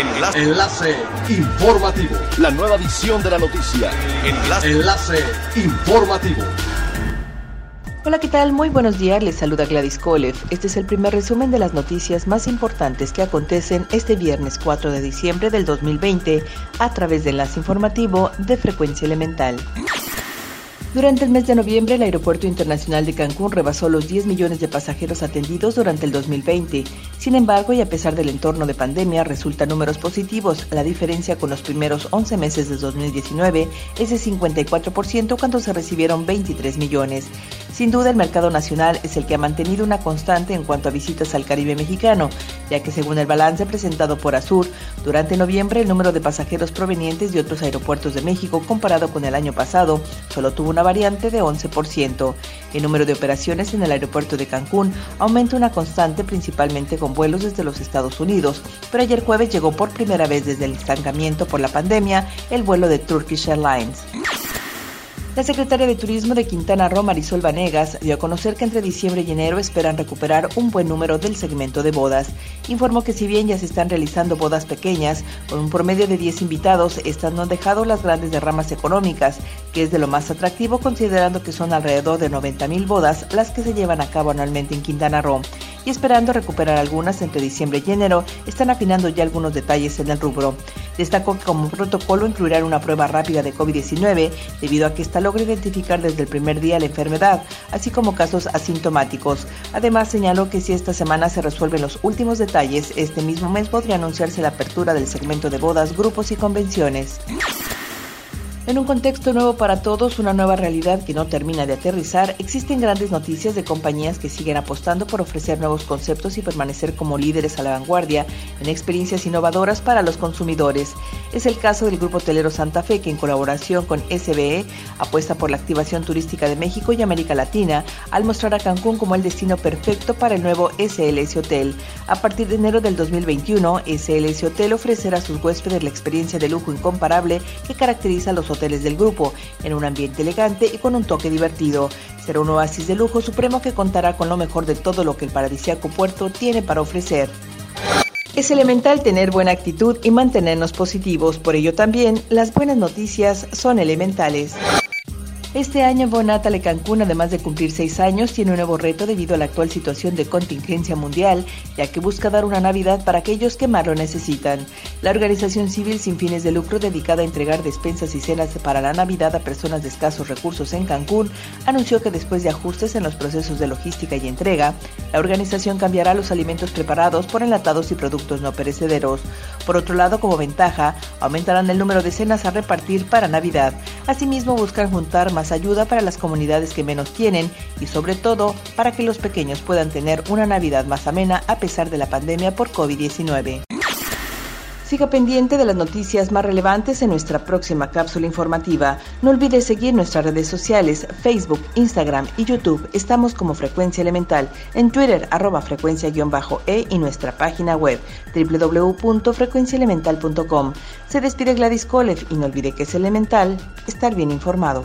Enlace. Enlace informativo. La nueva edición de la noticia. Enlace. Enlace informativo. Hola, ¿qué tal? Muy buenos días, les saluda Gladys Kolev. Este es el primer resumen de las noticias más importantes que acontecen este viernes 4 de diciembre del 2020 a través de Enlace Informativo de Frecuencia Elemental. Durante el mes de noviembre, el Aeropuerto Internacional de Cancún rebasó los 10 millones de pasajeros atendidos durante el 2020. Sin embargo, y a pesar del entorno de pandemia, resultan números positivos. La diferencia con los primeros 11 meses de 2019 es de 54% cuando se recibieron 23 millones. Sin duda, el mercado nacional es el que ha mantenido una constante en cuanto a visitas al Caribe mexicano, ya que según el balance presentado por Azur, durante noviembre el número de pasajeros provenientes de otros aeropuertos de México comparado con el año pasado solo tuvo una variante de 11%. El número de operaciones en el aeropuerto de Cancún aumenta una constante principalmente con vuelos desde los Estados Unidos, pero ayer jueves llegó por primera vez desde el estancamiento por la pandemia el vuelo de Turkish Airlines. La secretaria de Turismo de Quintana Roo, Marisol Vanegas, dio a conocer que entre diciembre y enero esperan recuperar un buen número del segmento de bodas. Informó que si bien ya se están realizando bodas pequeñas, con un promedio de 10 invitados, estas no han dejado las grandes derramas económicas, que es de lo más atractivo considerando que son alrededor de 90 mil bodas las que se llevan a cabo anualmente en Quintana Roo y esperando recuperar algunas entre diciembre y enero, están afinando ya algunos detalles en el rubro. Destacó que como protocolo incluirán una prueba rápida de COVID-19 debido a que esta logra identificar desde el primer día la enfermedad, así como casos asintomáticos. Además señaló que si esta semana se resuelven los últimos detalles, este mismo mes podría anunciarse la apertura del segmento de bodas, grupos y convenciones. En un contexto nuevo para todos, una nueva realidad que no termina de aterrizar, existen grandes noticias de compañías que siguen apostando por ofrecer nuevos conceptos y permanecer como líderes a la vanguardia en experiencias innovadoras para los consumidores. Es el caso del Grupo Hotelero Santa Fe, que en colaboración con SBE apuesta por la activación turística de México y América Latina al mostrar a Cancún como el destino perfecto para el nuevo SLS Hotel. A partir de enero del 2021, SLS Hotel ofrecerá a sus huéspedes la experiencia de lujo incomparable que caracteriza a los hoteles del grupo, en un ambiente elegante y con un toque divertido. Será un oasis de lujo supremo que contará con lo mejor de todo lo que el paradisíaco puerto tiene para ofrecer. Es elemental tener buena actitud y mantenernos positivos, por ello también las buenas noticias son elementales. Este año Bonatale Cancún, además de cumplir seis años, tiene un nuevo reto debido a la actual situación de contingencia mundial, ya que busca dar una Navidad para aquellos que más lo necesitan. La organización civil sin fines de lucro dedicada a entregar despensas y cenas para la Navidad a personas de escasos recursos en Cancún anunció que después de ajustes en los procesos de logística y entrega, la organización cambiará los alimentos preparados por enlatados y productos no perecederos. Por otro lado, como ventaja, aumentarán el número de cenas a repartir para Navidad. Asimismo, buscan juntar más ayuda para las comunidades que menos tienen y sobre todo para que los pequeños puedan tener una Navidad más amena a pesar de la pandemia por COVID-19. Siga pendiente de las noticias más relevantes en nuestra próxima cápsula informativa. No olvide seguir nuestras redes sociales, Facebook, Instagram y YouTube. Estamos como Frecuencia Elemental, en Twitter arroba frecuencia-e y nuestra página web www.frecuenciaelemental.com. Se despide Gladys Kolev y no olvide que es elemental estar bien informado.